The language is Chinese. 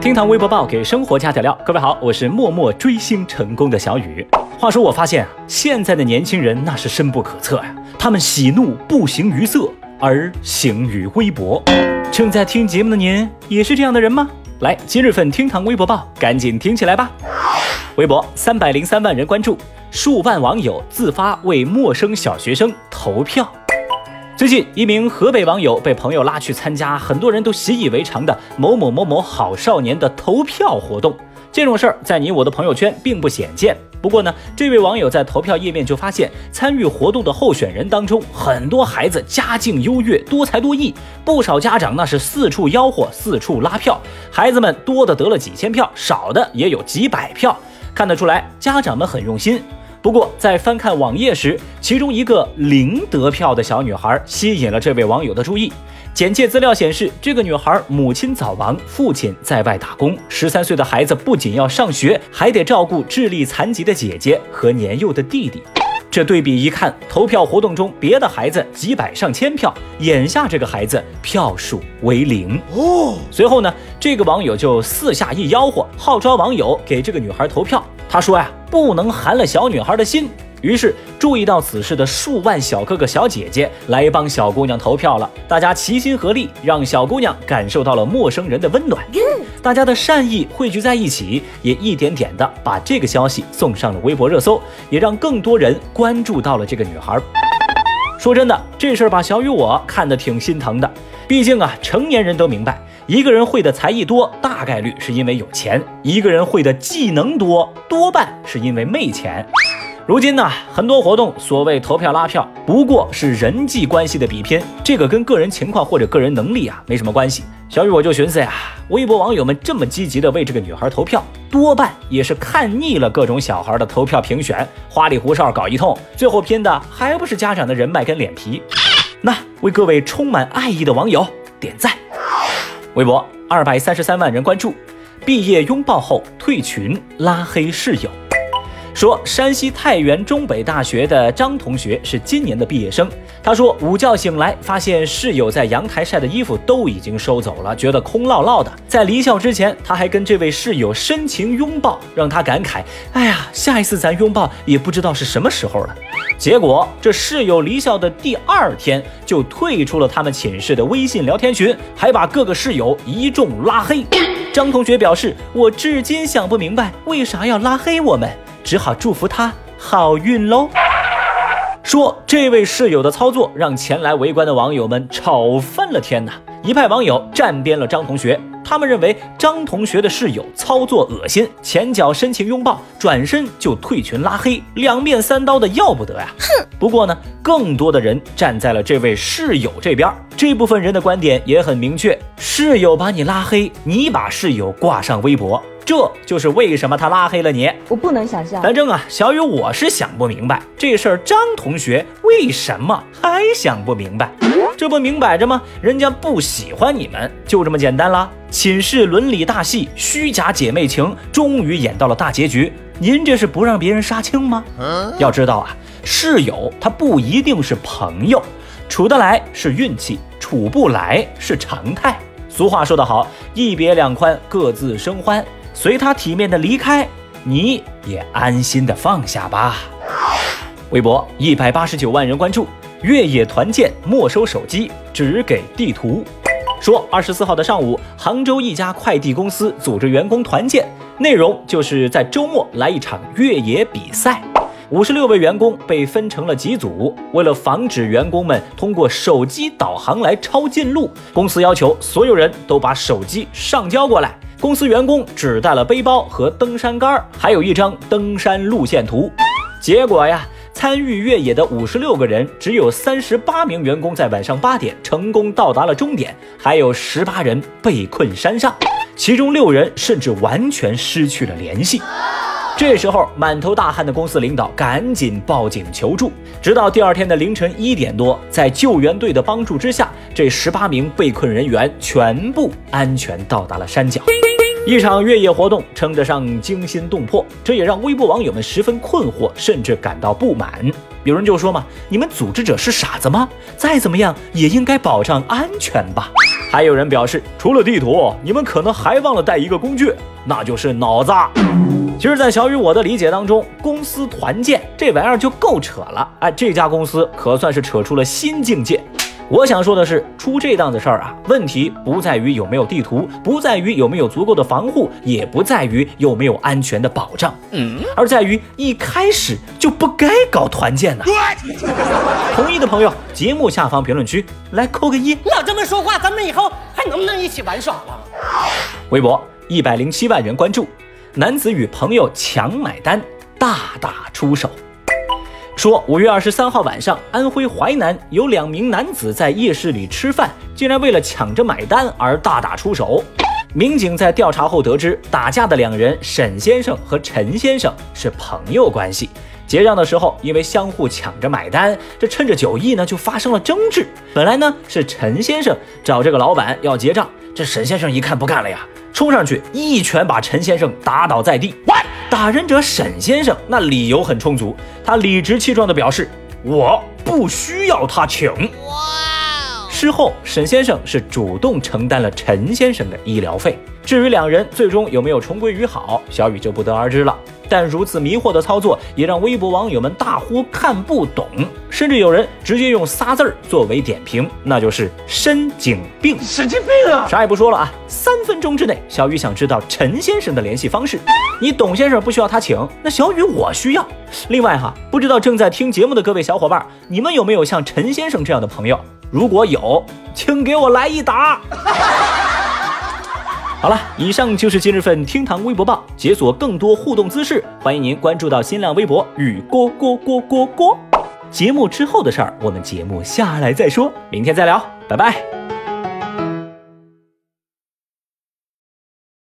厅堂微博报给生活加点料。各位好，我是默默追星成功的小雨。话说我发现啊，现在的年轻人那是深不可测呀。他们喜怒不形于色，而形于微博。正在听节目的您也是这样的人吗？来，今日份厅堂微博报，赶紧听起来吧。微博三百零三万人关注，数万网友自发为陌生小学生投票。最近，一名河北网友被朋友拉去参加很多人都习以为常的某某某某好少年的投票活动。这种事儿在你我的朋友圈并不鲜见。不过呢，这位网友在投票页面就发现，参与活动的候选人当中，很多孩子家境优越，多才多艺，不少家长那是四处吆喝，四处拉票。孩子们多的得了几千票，少的也有几百票，看得出来家长们很用心。不过，在翻看网页时，其中一个零得票的小女孩吸引了这位网友的注意。简介资料显示，这个女孩母亲早亡，父亲在外打工，十三岁的孩子不仅要上学，还得照顾智力残疾的姐姐和年幼的弟弟。这对比一看，投票活动中别的孩子几百上千票，眼下这个孩子票数为零哦。随后呢，这个网友就四下一吆喝，号召网友给这个女孩投票。他说呀，不能寒了小女孩的心。于是，注意到此事的数万小哥哥小姐姐来帮小姑娘投票了。大家齐心合力，让小姑娘感受到了陌生人的温暖。大家的善意汇聚在一起，也一点点的把这个消息送上了微博热搜，也让更多人关注到了这个女孩。说真的，这事儿把小雨我看得挺心疼的。毕竟啊，成年人都明白，一个人会的才艺多，大概率是因为有钱；一个人会的技能多，多半是因为没钱。如今呢，很多活动所谓投票拉票，不过是人际关系的比拼，这个跟个人情况或者个人能力啊没什么关系。小雨我就寻思呀，微博网友们这么积极的为这个女孩投票，多半也是看腻了各种小孩的投票评选，花里胡哨搞一通，最后拼的还不是家长的人脉跟脸皮？那为各位充满爱意的网友点赞。微博二百三十三万人关注，毕业拥抱后退群拉黑室友。说山西太原中北大学的张同学是今年的毕业生。他说午觉醒来，发现室友在阳台晒的衣服都已经收走了，觉得空落落的。在离校之前，他还跟这位室友深情拥抱，让他感慨：哎呀，下一次咱拥抱也不知道是什么时候了。结果这室友离校的第二天就退出了他们寝室的微信聊天群，还把各个室友一众拉黑。张同学表示：我至今想不明白，为啥要拉黑我们。只好祝福他好运喽。说这位室友的操作让前来围观的网友们吵翻了天呐！一派网友站边了张同学，他们认为张同学的室友操作恶心，前脚深情拥抱，转身就退群拉黑，两面三刀的要不得呀！哼！不过呢，更多的人站在了这位室友这边，这部分人的观点也很明确：室友把你拉黑，你把室友挂上微博。这就是为什么他拉黑了你，我不能想象。反正啊，小雨我是想不明白这事儿，张同学为什么还想不明白？这不明摆着吗？人家不喜欢你们，就这么简单了。寝室伦理大戏，虚假姐妹情，终于演到了大结局。您这是不让别人杀青吗？要知道啊，室友他不一定是朋友，处得来是运气，处不来是常态。俗话说得好，一别两宽，各自生欢。随他体面的离开，你也安心的放下吧。微博一百八十九万人关注，越野团建没收手机，只给地图。说二十四号的上午，杭州一家快递公司组织员工团建，内容就是在周末来一场越野比赛。五十六位员工被分成了几组，为了防止员工们通过手机导航来抄近路，公司要求所有人都把手机上交过来。公司员工只带了背包和登山杆，还有一张登山路线图。结果呀，参与越野的五十六个人，只有三十八名员工在晚上八点成功到达了终点，还有十八人被困山上，其中六人甚至完全失去了联系。这时候，满头大汗的公司领导赶紧报警求助。直到第二天的凌晨一点多，在救援队的帮助之下，这十八名被困人员全部安全到达了山脚。一场越野活动称得上惊心动魄，这也让微博网友们十分困惑，甚至感到不满。有人就说嘛：“你们组织者是傻子吗？再怎么样也应该保障安全吧。”还有人表示，除了地图，你们可能还忘了带一个工具，那就是脑子。其实，在小雨我的理解当中，公司团建这玩意儿就够扯了。哎，这家公司可算是扯出了新境界。我想说的是，出这档子事儿啊，问题不在于有没有地图，不在于有没有足够的防护，也不在于有没有安全的保障，嗯，而在于一开始就不该搞团建呢。同意的朋友，节目下方评论区来扣个一。老这么说话，咱们以后还能不能一起玩耍了？微博一百零七万人关注，男子与朋友强买单，大打出手。说五月二十三号晚上，安徽淮南有两名男子在夜市里吃饭，竟然为了抢着买单而大打出手。民警在调查后得知，打架的两人沈先生和陈先生是朋友关系。结账的时候，因为相互抢着买单，这趁着酒意呢，就发生了争执。本来呢是陈先生找这个老板要结账，这沈先生一看不干了呀，冲上去一拳把陈先生打倒在地。打人者沈先生那理由很充足，他理直气壮地表示：“我不需要他请。”哇！事后沈先生是主动承担了陈先生的医疗费。至于两人最终有没有重归于好，小雨就不得而知了。但如此迷惑的操作，也让微博网友们大呼看不懂，甚至有人直接用仨字儿作为点评，那就是神经病。神经病啊！啥也不说了啊，三分钟之内，小雨想知道陈先生的联系方式。你董先生不需要他请，那小雨我需要。另外哈，不知道正在听节目的各位小伙伴，你们有没有像陈先生这样的朋友？如果有，请给我来一打。好了，以上就是今日份厅堂微博报。解锁更多互动姿势，欢迎您关注到新浪微博与郭郭郭郭郭。节目之后的事儿，我们节目下来再说。明天再聊，拜拜。